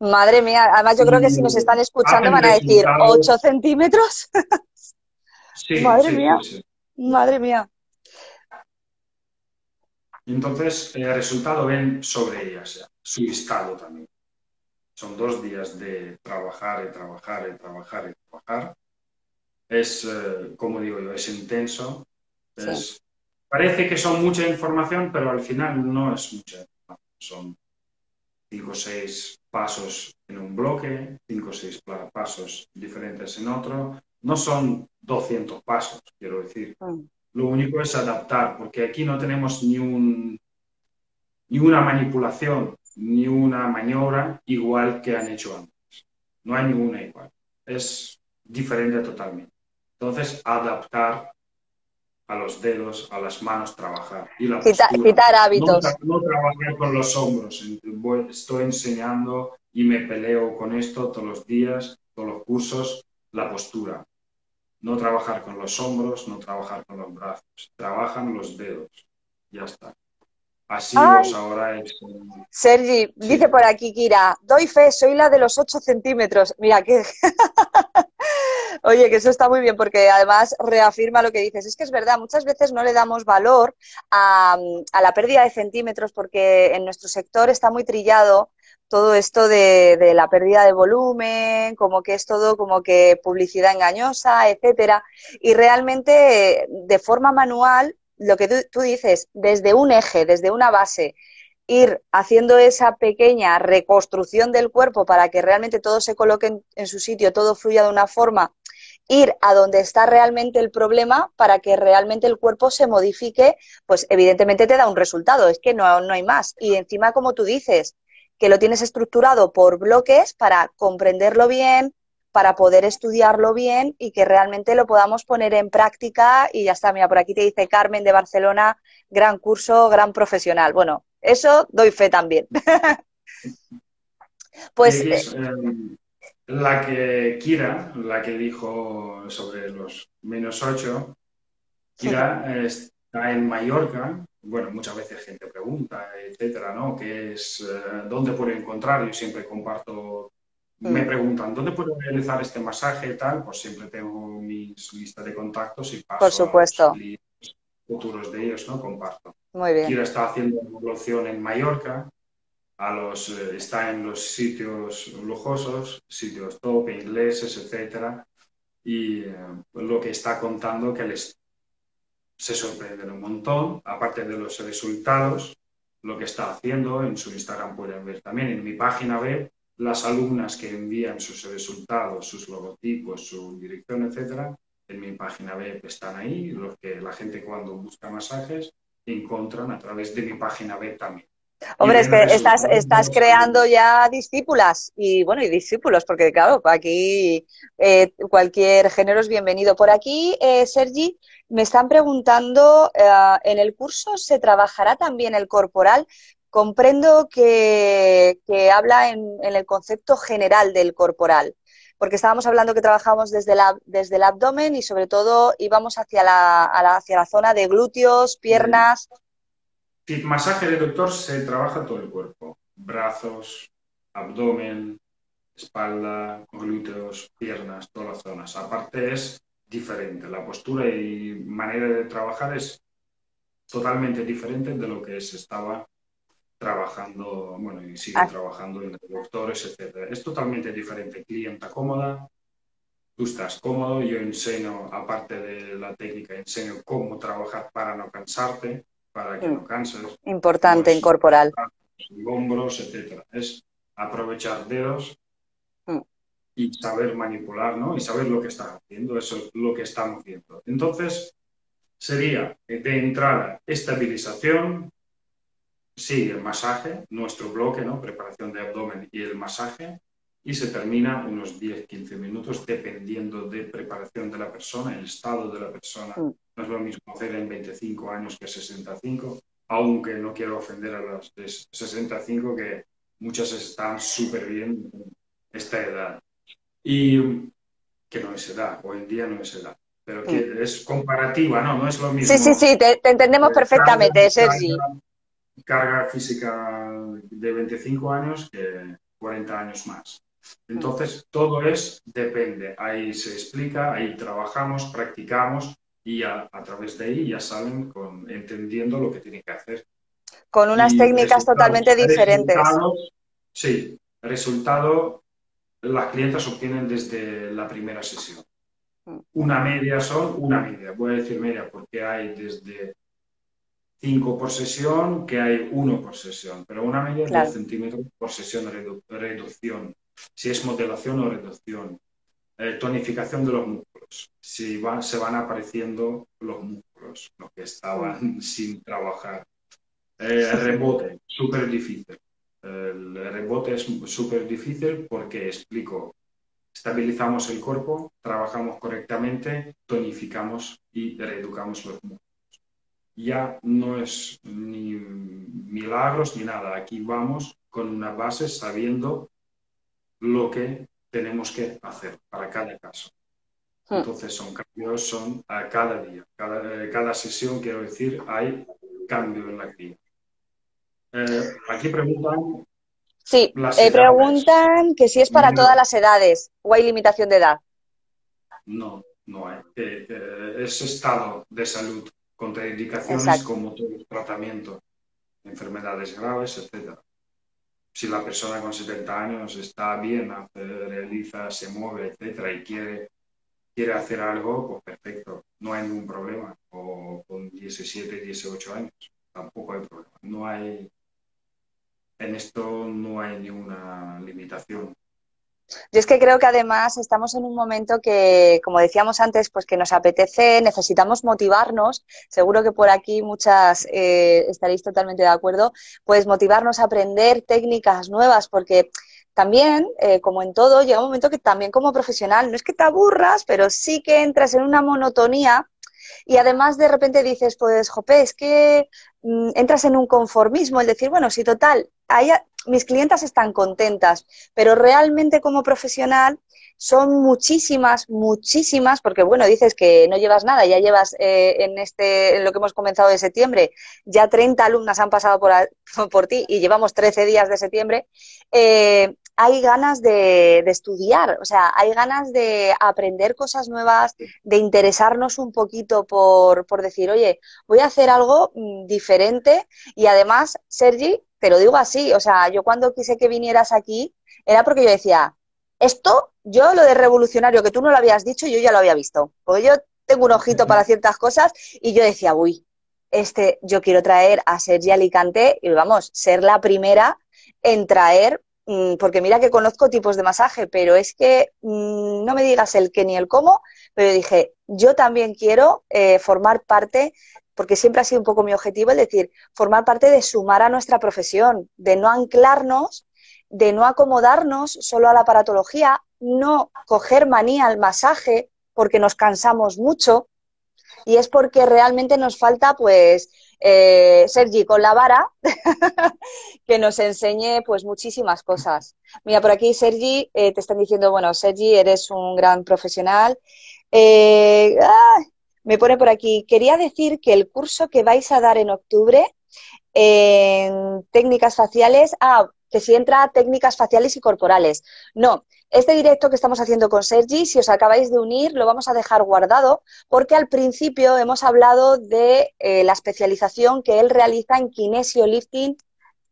Madre mía, además yo creo que si nos están escuchando van a decir, ¿ocho centímetros? (laughs) sí, Madre mía, madre mía. Entonces, el resultado ven sobre ellas, su estado también. Son dos días de trabajar y trabajar y trabajar y trabajar. Es, eh, como digo yo, es intenso. Parece que son mucha información, pero al final no es mucha información. Son cinco o seis pasos en un bloque, cinco o seis pasos diferentes en otro. No son 200 pasos, quiero decir. Lo único es adaptar, porque aquí no tenemos ni, un, ni una manipulación, ni una maniobra igual que han hecho antes. No hay ninguna igual. Es diferente totalmente. Entonces, adaptar a los dedos, a las manos, trabajar. Y la quitar hábitos. No, no, trabajar con los hombros. Estoy enseñando y me peleo con esto todos los días, todos los cursos, la postura no trabajar con los hombros, no trabajar con los brazos, trabajan los dedos. Ya está. Así los ahora es. Sergi, dice por aquí Kira, doy fe, soy la de los 8 centímetros. Mira, que. (laughs) Oye, que eso está muy bien porque además reafirma lo que dices. Es que es verdad, muchas veces no le damos valor a, a la pérdida de centímetros porque en nuestro sector está muy trillado todo esto de, la pérdida de volumen, como que es todo como que publicidad engañosa, etcétera. Y realmente, de forma manual, lo que tú, dices, desde un eje, desde una base, ir haciendo esa pequeña reconstrucción del cuerpo para que realmente todo se coloque en, en, su sitio, todo fluya de una forma, ir a donde está realmente el problema para que realmente el cuerpo se modifique, pues evidentemente te da un resultado, es que no, no hay más. Y encima, como tú dices, que lo tienes estructurado por bloques para comprenderlo bien, para poder estudiarlo bien y que realmente lo podamos poner en práctica y ya está. Mira, por aquí te dice Carmen de Barcelona, gran curso, gran profesional. Bueno, eso doy fe también. (laughs) pues eh, em, la que Kira, la que dijo sobre los menos ocho, Kira está en Mallorca bueno, muchas veces gente pregunta, etcétera, ¿no? ¿Qué es, eh, dónde puedo encontrar? Yo siempre comparto me mm. preguntan, ¿dónde puedo realizar este masaje y tal? Pues siempre tengo mi lista de contactos y paso Por supuesto. a los futuros de ellos, ¿no? Comparto. Muy bien. Kira está haciendo evolución en Mallorca, a los, eh, está en los sitios lujosos, sitios top, ingleses, etcétera, y eh, lo que está contando que les se sorprenden un montón, aparte de los resultados, lo que está haciendo en su Instagram pueden ver también. En mi página web las alumnas que envían sus resultados, sus logotipos, su dirección, etcétera, en mi página web están ahí, los que la gente cuando busca masajes encuentran a través de mi página web también. Hombre, es que estás, estás creando ya discípulas y bueno, y discípulos, porque claro, aquí eh, cualquier género es bienvenido. Por aquí, eh, Sergi, me están preguntando, eh, ¿en el curso se trabajará también el corporal? Comprendo que, habla en, el concepto general del corporal, porque estábamos hablando que trabajamos desde, la, desde el abdomen y sobre todo íbamos hacia la, hacia la zona de glúteos, piernas. Sí, masaje de doctor se trabaja todo el cuerpo, brazos, abdomen, espalda, glúteos, piernas, todas las zonas. Aparte es diferente, la postura y manera de trabajar es totalmente diferente de lo que se estaba trabajando, bueno, y sigue ah. trabajando en doctores, etc. Es totalmente diferente. Clienta cómoda, tú estás cómodo, yo enseño, aparte de la técnica, enseño cómo trabajar para no cansarte, para que no canses. Importante, incorporal. Hombros, etc. Es aprovechar dedos mm. y saber manipular, ¿no? Y saber lo que estás haciendo, eso es lo que estamos viendo. Entonces, sería de entrada estabilización, Sí, el masaje, nuestro bloque, ¿no? Preparación de abdomen y el masaje. Y se termina unos 10-15 minutos dependiendo de preparación de la persona, el estado de la persona. Mm. No es lo mismo hacer en 25 años que 65, aunque no quiero ofender a los de 65 que muchas están súper bien en esta edad. Y que no es edad, hoy en día no es edad pero que mm. es comparativa, ¿no? No es lo mismo. Sí, sí, sí, te, entendemos perfectamente, Sergi carga física de 25 años que 40 años más. Entonces, todo es, depende. Ahí se explica, ahí trabajamos, practicamos y a, través de ahí ya salen con, entendiendo lo que tienen que hacer. Con unas técnicas totalmente diferentes. Sí, resultado las clientas obtienen desde la primera sesión. Mm. Una media son, una media, voy a decir media porque hay desde 5 por sesión que hay 1 por sesión, pero una media de 10 centímetros por sesión reducción. Si es modelación o reducción. Eh, tonificación de los músculos. Si van, se van apareciendo los músculos, los que estaban (laughs) sin trabajar. Eh, el rebote, súper difícil. El rebote es súper difícil porque, explico, estabilizamos el cuerpo, trabajamos correctamente, tonificamos y reeducamos los músculos ya no es ni milagros ni nada. Aquí vamos con una base sabiendo lo que tenemos que hacer para cada caso. Hmm. Entonces son cambios, son a cada día, cada, cada sesión, quiero decir, hay cambio en la clínica. Eh, aquí preguntan. Sí, eh, preguntan que si es para todas las edades o hay limitación de edad. No, no hay. Eh, es estado de salud contraindicaciones como todo tratamiento, enfermedades graves, etc. Si la persona con 70 años está bien, realiza, se mueve, etc. y quiere, quiere hacer algo, pues perfecto, no hay ningún problema. O con 17, 18 años, tampoco hay problema. No hay, en esto no hay ninguna limitación. Yo es que creo que además estamos en un momento que, como decíamos antes, pues que nos apetece, necesitamos motivarnos. Seguro que por aquí muchas eh, estaréis totalmente de acuerdo. Pues motivarnos a aprender técnicas nuevas, porque también, eh, como en todo, llega un momento que también como profesional, no es que te aburras, pero sí que entras en una monotonía y además de repente dices, pues, jope, es que mm, entras en un conformismo, el decir, bueno, si total, mis clientas están contentas, pero realmente como profesional son muchísimas, muchísimas, porque bueno, dices que no llevas nada, ya llevas eh, en este, en lo que hemos comenzado de septiembre, ya 30 alumnas han pasado por, (laughs) por ti y llevamos 13 días de septiembre. Eh, hay ganas de, estudiar, o sea, hay ganas de aprender cosas nuevas, de interesarnos un poquito por, por decir, oye, voy a hacer algo mm, diferente y además, Sergi, te lo digo así, o sea, yo cuando quise que vinieras aquí era porque yo decía, esto, yo lo de revolucionario que tú no lo habías dicho, yo ya lo había visto, porque yo tengo un ojito para ciertas cosas y yo decía, uy, este, yo quiero traer a Sergi Alicante y vamos, ser la primera en traer, porque mira que conozco tipos de masaje, pero es que mm, no me digas el qué ni el cómo, pero dije, yo también quiero eh, formar parte, porque siempre ha sido un poco mi objetivo, es decir, formar parte de sumar a nuestra profesión, de no anclarnos, de no acomodarnos solo a la aparatología, no coger manía al masaje porque nos cansamos mucho, y es porque realmente nos falta, pues, eh, Sergi con la vara, (laughs) que nos enseñe, pues, muchísimas cosas. Mira, por aquí, Sergi, eh, te están diciendo, bueno, Sergi, eres un gran profesional. Eh, me pone por aquí, quería decir que el curso que vais a dar en octubre en técnicas faciales, ah, que si entra técnicas faciales y corporales. No, este directo que estamos haciendo con Sergi, si os acabáis de unir, lo vamos a dejar guardado porque al principio hemos hablado de eh, la especialización que él realiza en kinesio lifting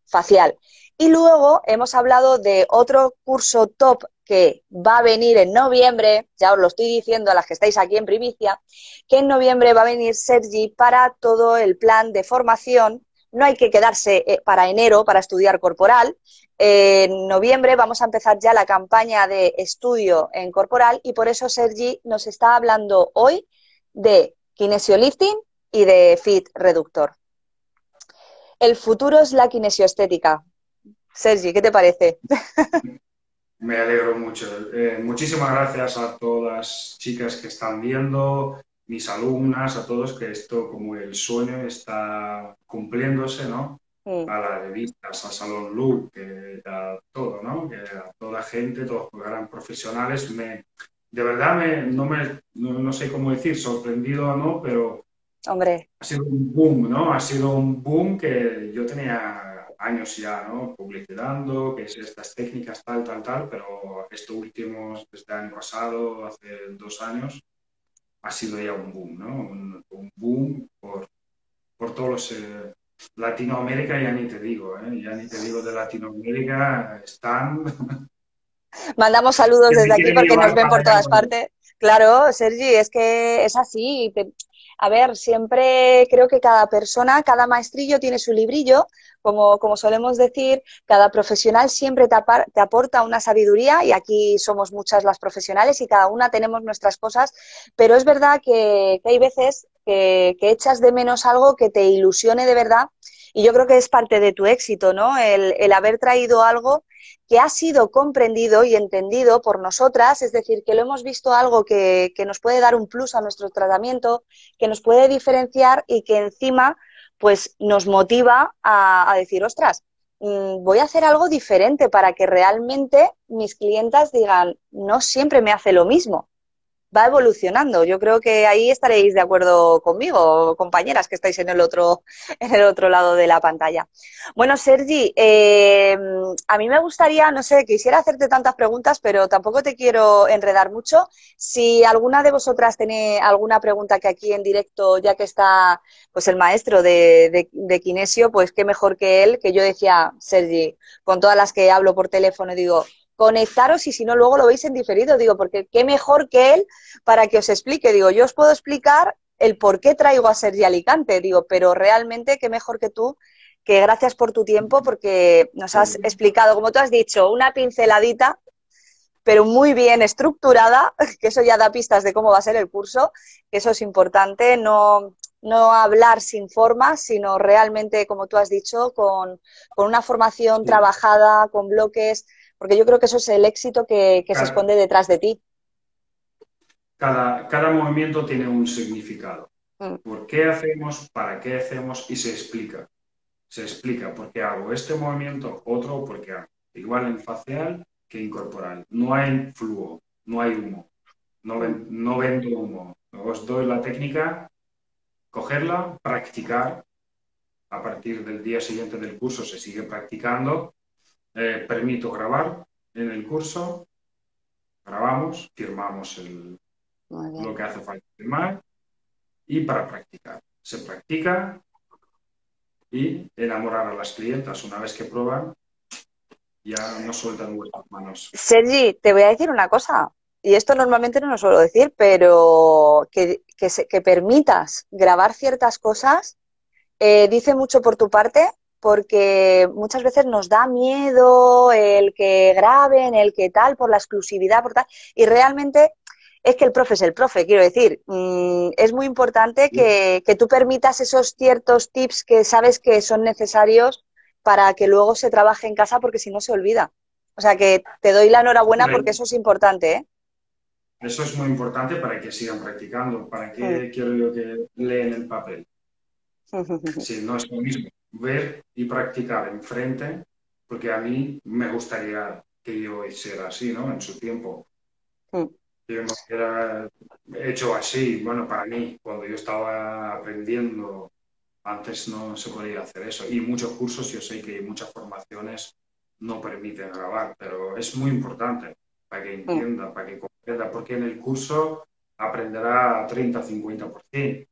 facial. Y luego hemos hablado de otro curso top que va a venir en noviembre, ya os lo estoy diciendo a las que estáis aquí en primicia, que en noviembre va a venir Sergi para todo el plan de formación no hay que quedarse eh, para enero para estudiar corporal. En noviembre vamos a empezar ya la campaña de estudio en corporal y por eso Sergi nos está hablando hoy de kinesiolifting y de fit reductor. El futuro es la kinesioestética. Sergi, ¿qué te parece? Me alegro mucho. Eh, muchísimas gracias a todas las chicas que están viendo, mis alumnas, a todos, que esto como el sueño está cumpliéndose, ¿no? A las revistas, a Salón Look, a todo, ¿no? Que a toda gente, todos los gran profesionales, me, de verdad me, no, me, no, sé cómo decir, sorprendido o no, pero Hombre. ha sido un boom, ¿no? Ha sido un boom que yo tenía años ya, ¿no? Publicitando, que es estas técnicas tal, tal, tal, pero esto último, desde el año pasado, hace dos años, ha sido ya un boom, ¿no? Un, boom por, por todos los... Eh, Latinoamérica ya ni te digo, ¿eh? ya ni te digo de Latinoamérica, están... (laughs) Mandamos saludos desde aquí porque nos ven por todas partes. Claro, Sergi, es que es así. A ver, siempre creo que cada persona, cada maestrillo tiene su librillo como, como solemos decir, cada profesional siempre te, te, aporta una sabiduría y aquí somos muchas las profesionales y cada una tenemos nuestras cosas, pero es verdad que, hay veces que, echas de menos algo que te ilusione de verdad y yo creo que es parte de tu éxito, ¿no? El, el haber traído algo que ha sido comprendido y entendido por nosotras, es decir, que lo hemos visto algo que, que, nos puede dar un plus a nuestro tratamiento, que nos puede diferenciar y que encima pues nos motiva a, decir, ostras, mm, voy a hacer algo diferente para que realmente mis clientas digan, no siempre me hace lo mismo va evolucionando. Yo creo que ahí estaréis de acuerdo conmigo, compañeras que estáis en el otro, (laughs) en el otro lado de la pantalla. Bueno, Sergi, eh, a mí me gustaría, no sé, quisiera hacerte tantas preguntas, pero tampoco te quiero enredar mucho. Si alguna de vosotras tiene alguna pregunta que aquí en directo, ya que está pues el maestro de, de, de Kinesio, pues qué mejor que él, que yo decía, Sergi, con todas las que hablo por teléfono, digo, conectaros y si no, luego lo veis en diferido. Digo, porque qué mejor que él para que os explique. Digo, yo os puedo explicar el por qué traigo a Sergi Alicante. Digo, pero realmente qué mejor que tú, que gracias por tu tiempo, porque nos has explicado, como tú has dicho, una pinceladita pero muy bien estructurada, (laughs) que eso ya da pistas de cómo va a ser el curso, que eso es importante, no, no hablar sin forma, sino realmente, como tú has dicho, con, con una formación trabajada, con bloques, porque yo creo que eso es el éxito que, se esconde detrás de ti. Cada, cada movimiento tiene un significado. Mm. ¿Por qué hacemos? ¿Para qué hacemos? Y se explica. Se explica por qué hago este movimiento, otro porque hago. Igual en facial que en corporal. No hay flujo, no hay humo. No, no vendo humo. Os doy la técnica, cogerla, practicar. A partir del día siguiente del curso se sigue practicando eh, permito grabar en el curso, grabamos, firmamos el, lo que hace falta firmar y para practicar. Se practica y enamorar a las clientas una vez que prueban ya no sueltan vuestras manos. Sergi, te voy a decir una cosa, y esto normalmente no lo suelo decir, pero que, que, permitas grabar ciertas cosas eh, dice mucho por tu parte, porque muchas veces nos da miedo el que graben, el que tal, por la exclusividad, por tal, y realmente es que el profe es el profe, quiero decir, mm, es muy importante que, que, tú permitas esos ciertos tips que sabes que son necesarios para que luego se trabaje en casa porque si no se olvida. O sea que te doy la enhorabuena porque eso es importante, ¿eh? Eso es muy importante para que sigan practicando, para que quiero yo que leen el papel. (laughs) Sí, no es lo mismo ver y practicar enfrente, porque a mí me gustaría que yo hiciera así, ¿no? En su tiempo. Yo no hubiera hecho así, bueno, para mí, cuando yo estaba aprendiendo antes no se podía hacer eso. Y muchos cursos, yo sé que muchas formaciones no permiten grabar, pero es muy importante para que entienda, para que comprenda, porque en el curso aprenderá 30-50%,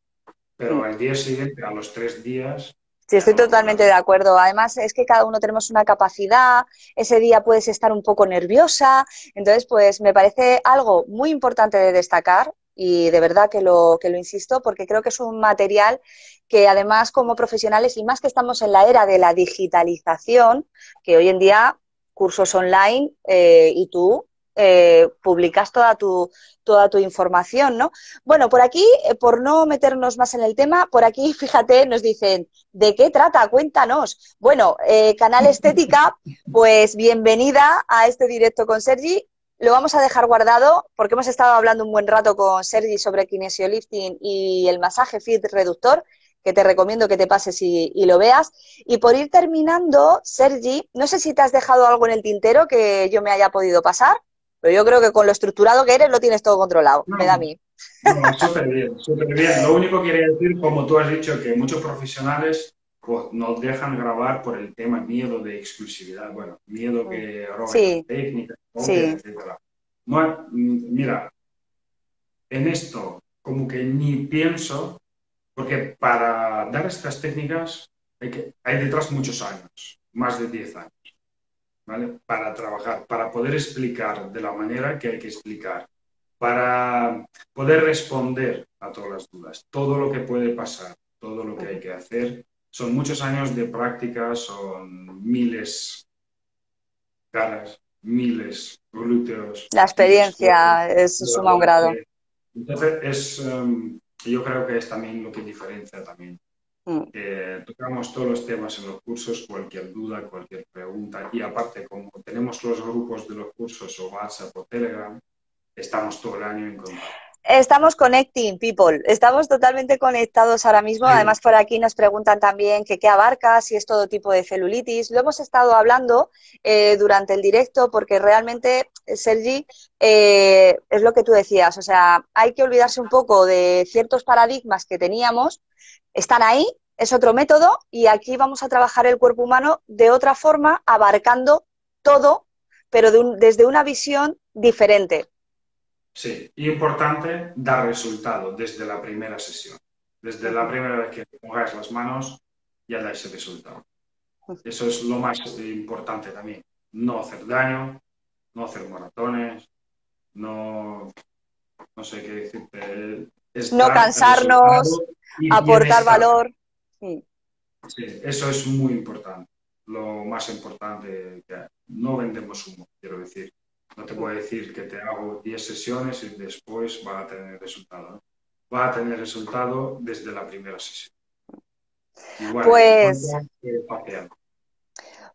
pero al día siguiente, a los tres días... Sí, estoy totalmente de acuerdo. Además, es que cada uno tenemos una capacidad, ese día puedes estar un poco nerviosa, entonces, pues me parece algo muy importante de destacar y de verdad que lo, que lo insisto porque creo que es un material que además como profesionales y más que estamos en la era de la digitalización, que hoy en día cursos online eh, y tú eh, publicas toda tu, toda tu información, ¿no? Bueno, por aquí, eh, por no meternos más en el tema, por aquí, (laughs) fíjate, nos dicen, ¿de qué trata? Cuéntanos. Bueno, Canal Estética, pues bienvenida a este directo con Sergi. Lo vamos a dejar guardado porque hemos estado hablando un buen rato con Sergi sobre kinesiolifting y el masaje fit reductor, que te recomiendo que te pases y, lo veas. Y por ir terminando, Sergi, no sé si te has dejado algo en el tintero que yo me haya podido pasar, pero yo creo que con lo estructurado que eres lo tienes todo controlado, me da a mí. súper bien, súper bien. Lo único que quería decir, como tú has dicho, que muchos profesionales pues, nos dejan grabar por el tema miedo de exclusividad, bueno, miedo que roben sí. técnicas, sí. mira, en esto como que ni pienso, porque para dar estas técnicas hay, que, hay detrás muchos años, más de 10 años, ¿vale? Para trabajar, para poder explicar de la manera que hay que explicar, para poder responder a todas las dudas, todo lo que puede pasar, todo lo que hay que hacer. Son muchos años de práctica, son miles caras, miles glúteos. La experiencia es suma un grado. Entonces, es, em, yo creo que es también lo que diferencia también. Mm. tocamos todos los temas en los cursos, cualquier duda, cualquier pregunta. Y aparte, como tenemos los grupos de los cursos o WhatsApp o Telegram, estamos todo el año en contacto. Estamos connecting people, estamos totalmente conectados ahora mismo. Además, por aquí nos preguntan también que qué abarca, si es todo tipo de celulitis. Lo hemos estado hablando eh, durante el directo porque realmente, Sergi, eh, es lo que tú decías. O sea, hay que olvidarse un poco de ciertos paradigmas que teníamos. Están ahí, es otro método y aquí vamos a trabajar el cuerpo humano de otra forma, abarcando todo, pero desde una visión diferente. Sí, importante dar resultado desde la primera sesión. Desde la primera vez que pongáis las manos, ya dais el resultado. Eso es lo más importante también. No hacer daño, no hacer maratones, no, no sé qué decirte. No cansarnos, aportar valor. Sí. eso es muy importante. Lo más importante, que no vendemos humo, quiero decir. No te puedo decir que te hago 10 sesiones y después va a tener resultado. Va a tener resultado desde la primera sesión. pues,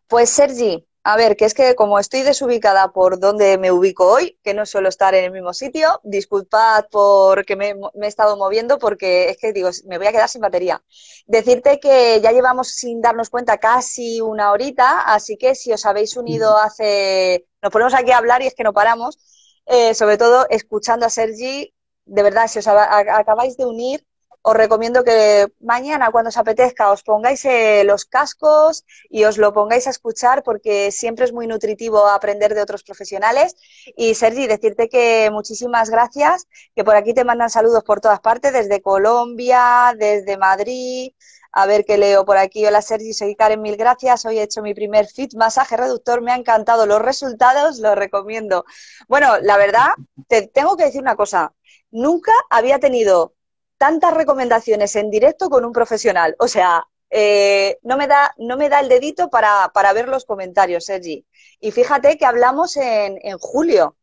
pues Sergi, a ver, que es que como estoy desubicada por donde me ubico hoy, que no suelo estar en el mismo sitio, disculpad porque me, me, he estado moviendo porque es que digo, me voy a quedar sin batería. Decirte que ya llevamos sin darnos cuenta casi una horita, así que si os habéis unido hace nos ponemos aquí a hablar y es que no paramos, eh, sobre todo escuchando a Sergi, de verdad, si os acabáis de unir, os recomiendo que mañana cuando os apetezca os pongáis eh, los cascos y os lo pongáis a escuchar porque siempre es muy nutritivo aprender de otros profesionales. Y Sergi, decirte que muchísimas gracias, que por aquí te mandan saludos por todas partes, desde Colombia, desde Madrid. A ver qué leo por aquí. Hola Sergi, soy Karen, mil gracias. Hoy he hecho mi primer fit masaje reductor. Me ha encantado los resultados, lo recomiendo. Bueno, la verdad, te tengo que decir una cosa. Nunca había tenido tantas recomendaciones en directo con un profesional. O sea, eh, no, me da, no me da el dedito para, ver los comentarios, Sergi. Y fíjate que hablamos en, julio.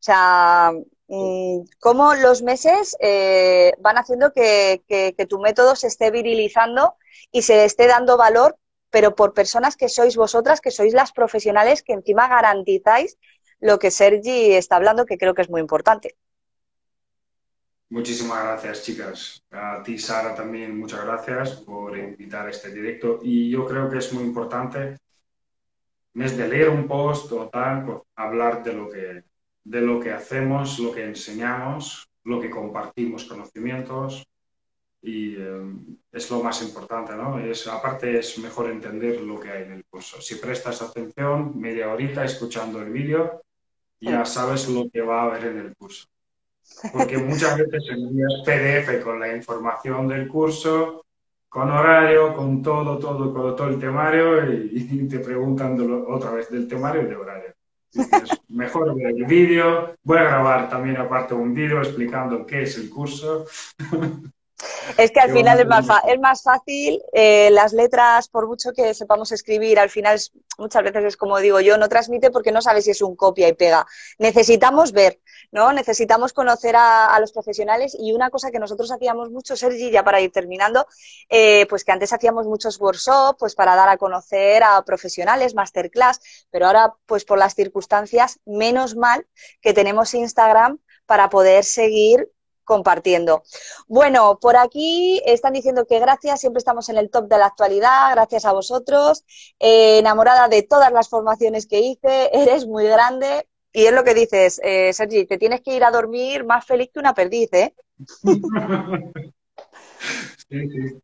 O sea, mm, cómo los meses eh, van haciendo que, que, tu método se esté virilizando y se esté dando valor, pero por personas que sois vosotras, que sois las profesionales que encima garantizáis lo que Sergi está hablando, que creo que es muy importante. Muchísimas gracias, chicas. A ti, Sara, también muchas gracias por invitar a este directo. Y yo creo que es muy importante, en vez de leer un post o tal, pues, hablar de lo, que, de lo que hacemos, lo que enseñamos, lo que compartimos conocimientos. Y eh, es lo más importante, ¿no? Es, aparte, es mejor entender lo que hay en el curso. Si prestas atención, media horita escuchando el vídeo, ya sabes lo que va a haber en el curso porque muchas veces envías PDF con la información del curso, con horario, con todo, todo, con todo el temario y, te preguntan otra vez del temario y de horario. Mejor ver el vídeo. Voy a grabar también aparte un vídeo explicando qué es el curso. Es que al final es más, es más fácil, eh, las letras, por mucho que sepamos escribir, al final muchas veces es como digo yo, no transmite porque no sabes si es un copia y pega. Necesitamos ver, ¿no? Necesitamos conocer a, los profesionales y una cosa que nosotros hacíamos mucho, Sergi, ya para ir terminando, eh, pues que antes hacíamos muchos workshops, pues para dar a conocer a profesionales, masterclass, pero ahora, pues por las circunstancias, menos mal que tenemos Instagram para poder seguir compartiendo. Bueno, por aquí están diciendo que gracias, siempre estamos en el top de la actualidad, gracias a vosotros, eh, enamorada de todas las formaciones que hice, (laughs) eres muy grande y es lo que dices, eh, Sergi, te tienes que ir a dormir más feliz que una perdiz, ¿eh? sí, (laughs) sí.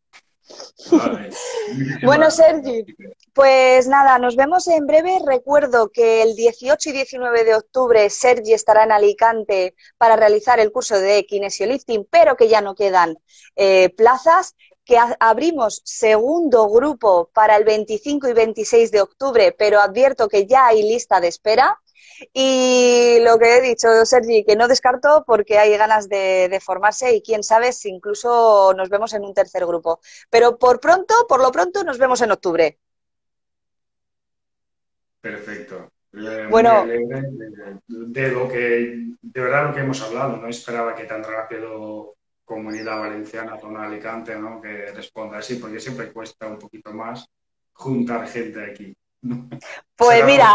Bueno, Sergi, pues nada, nos vemos en breve. Recuerdo que el 18 y 19 de octubre Sergi estará en Alicante para realizar el curso de kinesiolifting, pero que ya no quedan eh, plazas que abrimos segundo grupo para el 25 y 26 de octubre, pero advierto que ya hay lista de espera. Y lo que he dicho, Sergi, que no descarto porque hay ganas de, formarse y quién sabe si incluso nos vemos en un tercer grupo. Pero por pronto, por lo pronto, nos vemos en octubre. Perfecto. Eh, bueno, de, lo que, de verdad lo que hemos hablado, no esperaba que tan rápido Comunidad Valenciana, zona Alicante, ¿no? que responda así, porque siempre cuesta un poquito más juntar gente aquí. Pues mira,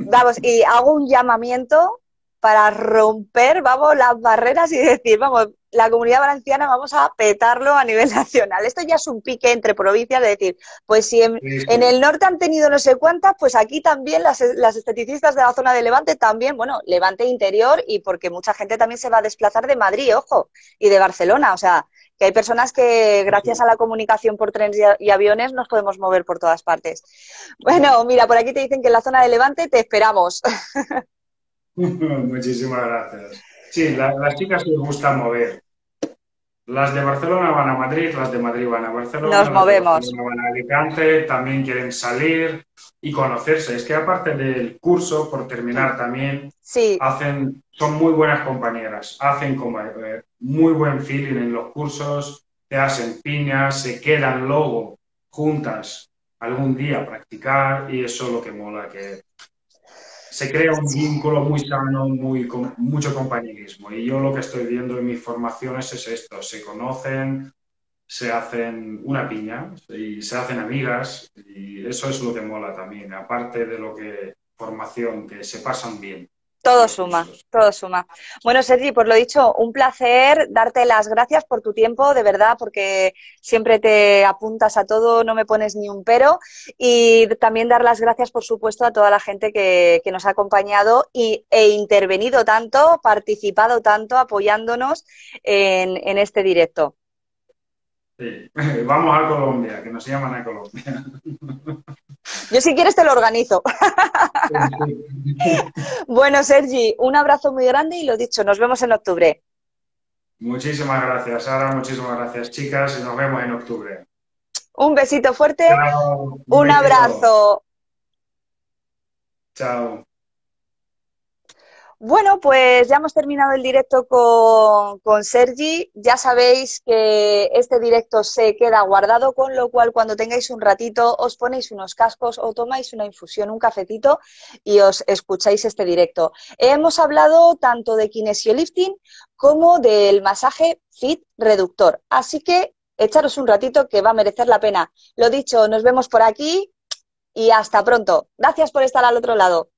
vamos, y hago un llamamiento para romper, vamos, las barreras y decir, vamos, la comunidad valenciana vamos a petarlo a nivel (laughs) nacional. Esto ya es un pique entre provincias de decir, pues si en, el norte han tenido no sé cuántas, pues aquí también las, las, esteticistas de la zona de Levante también, bueno, Levante interior y porque mucha gente también se va a desplazar de Madrid, ojo, y de Barcelona, o sea, que hay personas que gracias a la comunicación por trenes y, aviones nos podemos mover por todas partes. Bueno, mira, por aquí te dicen que en la zona de Levante te esperamos. (laughs) (laughs) Muchísimas gracias. Sí, las chicas les gusta mover. Las de Barcelona van a Madrid, las de Madrid van a Barcelona. Nos movemos. van a Alicante, también quieren salir y conocerse. Es que aparte del curso, por terminar también, hacen, son muy buenas compañeras, hacen como, eh, muy buen feeling en los cursos, te hacen piñas, se quedan luego juntas algún día a practicar y eso es lo que mola, que se crea un vínculo muy sano, muy, con mucho compañerismo. Y yo lo que estoy viendo en mis formaciones es esto, se conocen, se hacen una piña y se hacen amigas y eso es lo que mola también, aparte de lo que formación, que se pasan bien. Todo suma, todo suma. Bueno, Sergi, por lo dicho, un placer darte las gracias por tu tiempo, de verdad, porque siempre te apuntas a todo, no me pones ni un pero. Y también dar las gracias, por supuesto, a toda la gente que, nos ha acompañado y, e intervenido tanto, participado tanto, apoyándonos en, en este directo. Sí. (laughs) Vamos a Colombia, que nos llaman a Colombia. (laughs) Yo si quieres te lo organizo. (laughs) bueno, Sergi, un abrazo muy grande y lo dicho, nos vemos en octubre. Muchísimas gracias, Sara, muchísimas gracias, chicas, y nos vemos en octubre. Un besito fuerte, un abrazo. Chao. Bueno, pues ya hemos terminado el directo con, Sergi. Ya sabéis que este directo se queda guardado, con lo cual cuando tengáis un ratito os ponéis unos cascos o tomáis una infusión, un cafetito y os escucháis este directo. Hemos hablado tanto de kinesiolifting como del masaje fit reductor. Así que echaros un ratito que va a merecer la pena. Lo dicho, nos vemos por aquí y hasta pronto. Gracias por estar al otro lado.